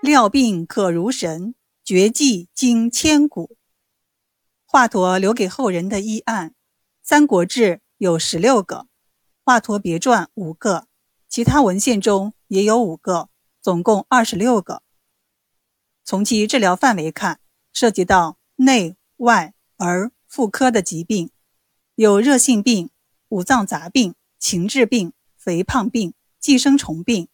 料病可如神，绝技经千古。华佗留给后人的医案，《三国志》有十六个，《华佗别传》五个，其他文献中也有五个，总共二十六个。从其治疗范围看，涉及到内外儿妇科的疾病，有热性病、五脏杂病、情志病、肥胖病、寄生虫病，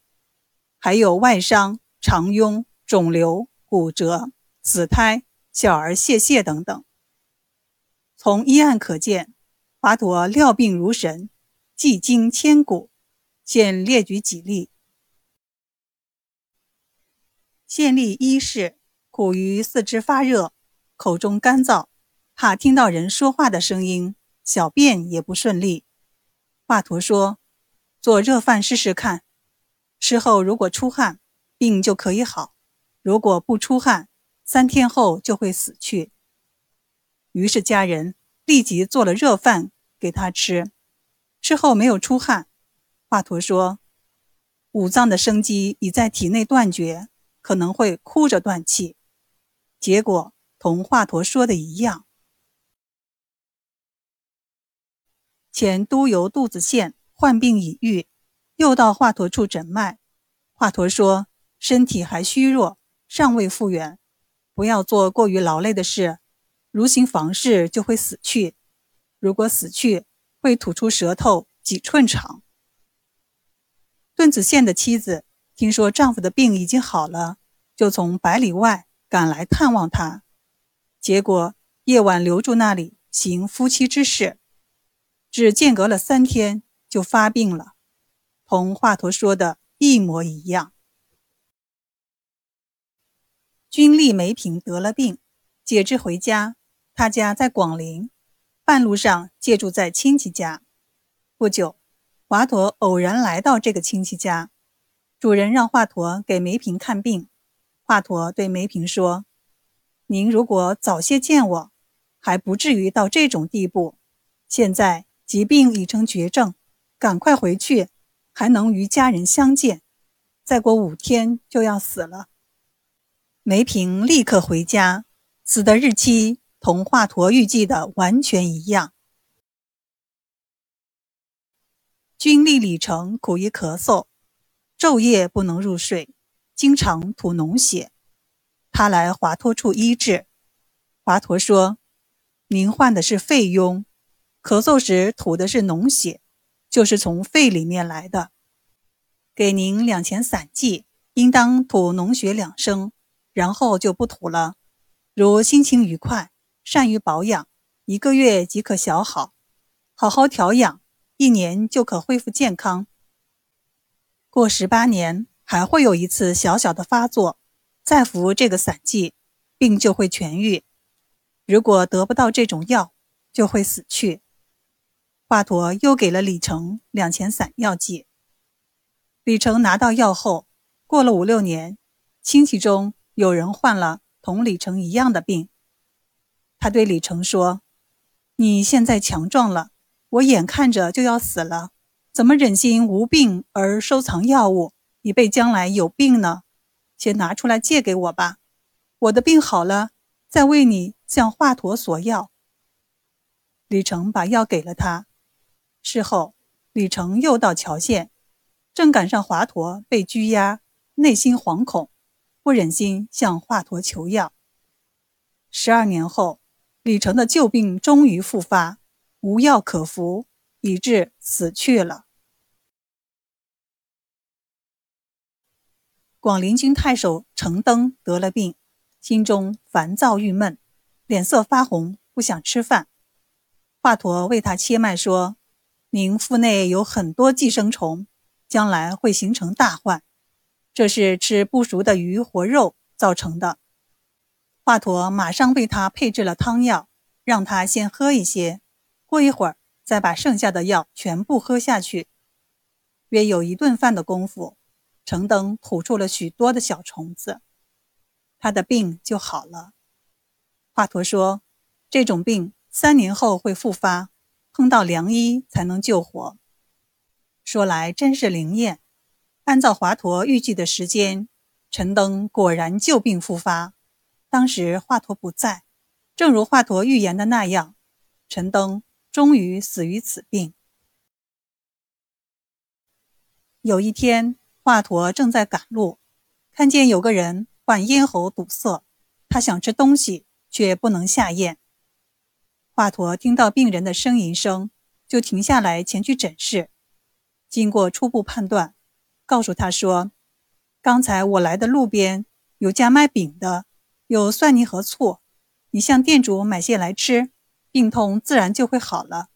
还有外伤、肠痈、肿瘤、骨折、死胎、小儿泄泻等等。从医案可见，华佗料病如神，技惊千古。现列举几例：县例一是苦于四肢发热，口中干燥，怕听到人说话的声音，小便也不顺利。华佗说：“做热饭试试看，吃后如果出汗，病就可以好；如果不出汗，三天后就会死去。”于是家人立即做了热饭给他吃，之后没有出汗。华佗说：“五脏的生机已在体内断绝，可能会哭着断气。”结果同华佗说的一样。前都邮杜子县患病已愈，又到华佗处诊脉。华佗说：“身体还虚弱，尚未复原，不要做过于劳累的事。”如行房事就会死去，如果死去会吐出舌头几寸长。邓子县的妻子听说丈夫的病已经好了，就从百里外赶来探望他，结果夜晚留住那里行夫妻之事，只间隔了三天就发病了，同华佗说的一模一样。君立梅平得了病，解肢回家。他家在广陵，半路上借住在亲戚家。不久，华佗偶然来到这个亲戚家，主人让华佗给梅平看病。华佗对梅平说：“您如果早些见我，还不至于到这种地步。现在疾病已成绝症，赶快回去，还能与家人相见。再过五天就要死了。”梅平立刻回家，死的日期。同华佗预计的完全一样。军吏李成苦于咳嗽，昼夜不能入睡，经常吐脓血。他来华佗处医治，华佗说：“您患的是肺痈，咳嗽时吐的是脓血，就是从肺里面来的。给您两钱散剂，应当吐脓血两升，然后就不吐了。如心情愉快。”善于保养，一个月即可小好。好好调养，一年就可恢复健康。过十八年还会有一次小小的发作，再服这个散剂，病就会痊愈。如果得不到这种药，就会死去。华佗又给了李成两钱散药剂。李成拿到药后，过了五六年，亲戚中有人患了同李成一样的病。他对李成说：“你现在强壮了，我眼看着就要死了，怎么忍心无病而收藏药物，以备将来有病呢？先拿出来借给我吧，我的病好了，再为你向华佗索药。”李成把药给了他。事后，李成又到乔县，正赶上华佗被拘押，内心惶恐，不忍心向华佗求药。十二年后。李成的旧病终于复发，无药可服，以致死去了。广陵郡太守程登得了病，心中烦躁郁闷，脸色发红，不想吃饭。华佗为他切脉说：“您腹内有很多寄生虫，将来会形成大患，这是吃不熟的鱼或肉造成的。”华佗马上为他配制了汤药，让他先喝一些，过一会儿再把剩下的药全部喝下去。约有一顿饭的功夫，程登吐出了许多的小虫子，他的病就好了。华佗说：“这种病三年后会复发，碰到良医才能救活。”说来真是灵验，按照华佗预计的时间，陈登果然旧病复发。当时华佗不在，正如华佗预言的那样，陈登终于死于此病。有一天，华佗正在赶路，看见有个人患咽喉堵塞，他想吃东西，却不能下咽。华佗听到病人的呻吟声，就停下来前去诊视。经过初步判断，告诉他说：“刚才我来的路边有家卖饼的，有蒜泥和醋，你向店主买些来吃，病痛自然就会好了。”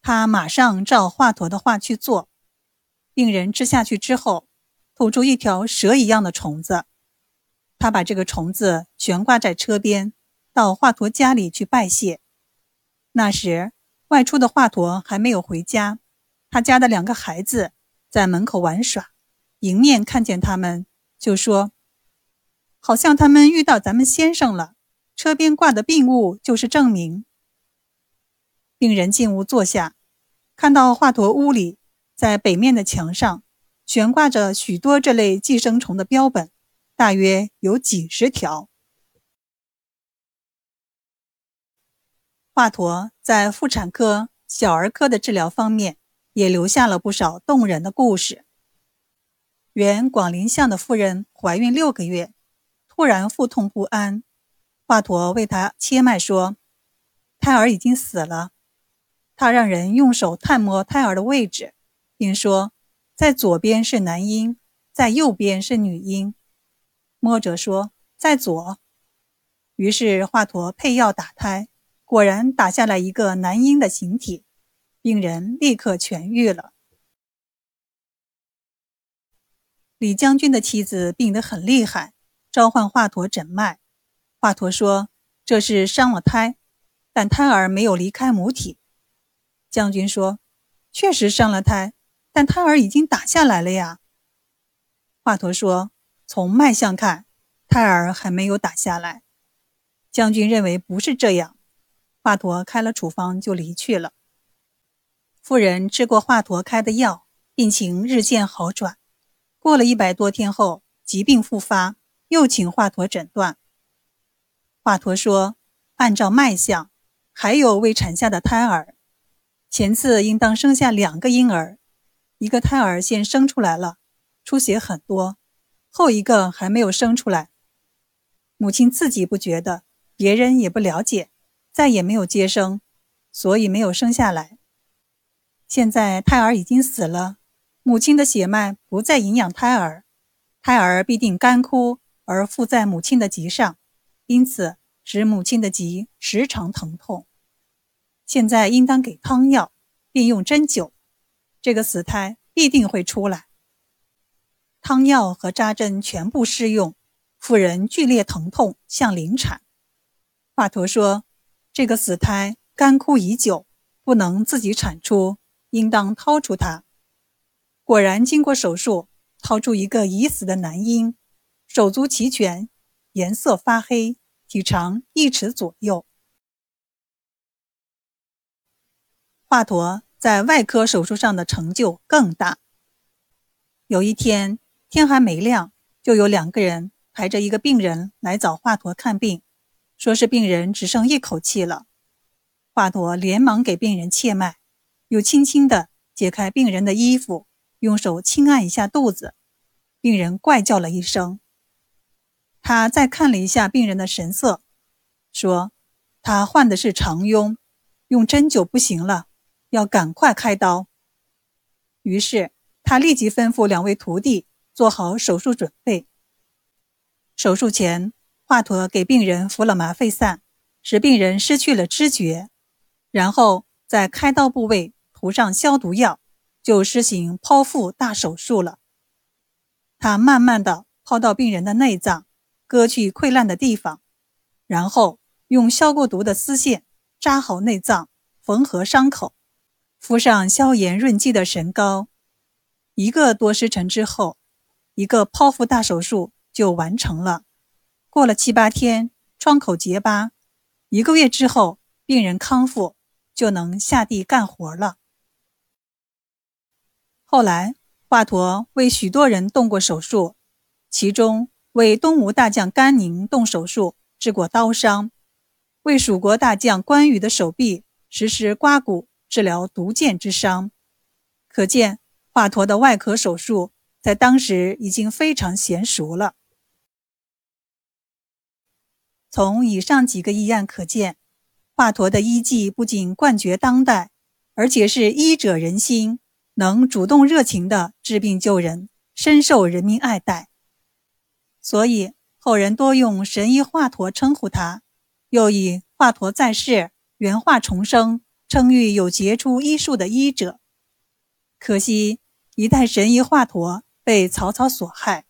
他马上照华佗的话去做。病人吃下去之后，吐出一条蛇一样的虫子。他把这个虫子悬挂在车边。到华佗家里去拜谢。那时外出的华佗还没有回家，他家的两个孩子在门口玩耍，迎面看见他们，就说：“好像他们遇到咱们先生了。”车边挂的病物就是证明。病人进屋坐下，看到华佗屋里在北面的墙上悬挂着许多这类寄生虫的标本，大约有几十条。华佗在妇产科、小儿科的治疗方面也留下了不少动人的故事。原广陵相的妇人怀孕六个月，突然腹痛不安，华佗为她切脉说：“胎儿已经死了。”他让人用手探摸胎儿的位置，并说：“在左边是男婴，在右边是女婴。”摸着说：“在左。”于是华佗配药打胎。果然打下来一个男婴的形体，病人立刻痊愈了。李将军的妻子病得很厉害，召唤华佗诊脉。华佗说：“这是伤了胎，但胎儿没有离开母体。”将军说：“确实伤了胎，但胎儿已经打下来了呀。”华佗说：“从脉象看，胎儿还没有打下来。”将军认为不是这样。华佗开了处方就离去了。妇人吃过华佗开的药，病情日渐好转。过了一百多天后，疾病复发，又请华佗诊断。华佗说：“按照脉象，还有未产下的胎儿，前次应当生下两个婴儿，一个胎儿先生出来了，出血很多，后一个还没有生出来。母亲自己不觉得，别人也不了解。”再也没有接生，所以没有生下来。现在胎儿已经死了，母亲的血脉不再营养胎儿，胎儿必定干枯而附在母亲的脊上，因此使母亲的脊时常疼痛。现在应当给汤药，并用针灸，这个死胎必定会出来。汤药和扎针全部施用，妇人剧烈疼痛，像临产。华佗说。这个死胎干枯已久，不能自己产出，应当掏出它。果然，经过手术，掏出一个已死的男婴，手足齐全，颜色发黑，体长一尺左右。华佗在外科手术上的成就更大。有一天，天还没亮，就有两个人抬着一个病人来找华佗看病。说是病人只剩一口气了，华佗连忙给病人切脉，又轻轻地解开病人的衣服，用手轻按一下肚子，病人怪叫了一声。他再看了一下病人的神色，说：“他患的是肠痈，用针灸不行了，要赶快开刀。”于是他立即吩咐两位徒弟做好手术准备。手术前。华佗给病人服了麻沸散，使病人失去了知觉，然后在开刀部位涂上消毒药，就施行剖腹大手术了。他慢慢的剖到病人的内脏，割去溃烂的地方，然后用消过毒的丝线扎好内脏，缝合伤口，敷上消炎润剂的神膏。一个多时辰之后，一个剖腹大手术就完成了。过了七八天，创口结疤，一个月之后，病人康复，就能下地干活了。后来，华佗为许多人动过手术，其中为东吴大将甘宁动手术治过刀伤，为蜀国大将关羽的手臂实施刮骨治疗毒箭之伤。可见华佗的外科手术在当时已经非常娴熟了。从以上几个医案可见，华佗的医技不仅冠绝当代，而且是医者仁心，能主动热情的治病救人，深受人民爱戴。所以后人多用“神医华佗”称呼他，又以“华佗在世，原化重生”称誉有杰出医术的医者。可惜一代神医华佗被曹操所害。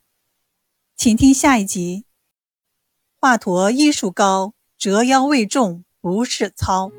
请听下一集。华佗医术高，折腰未中不是操。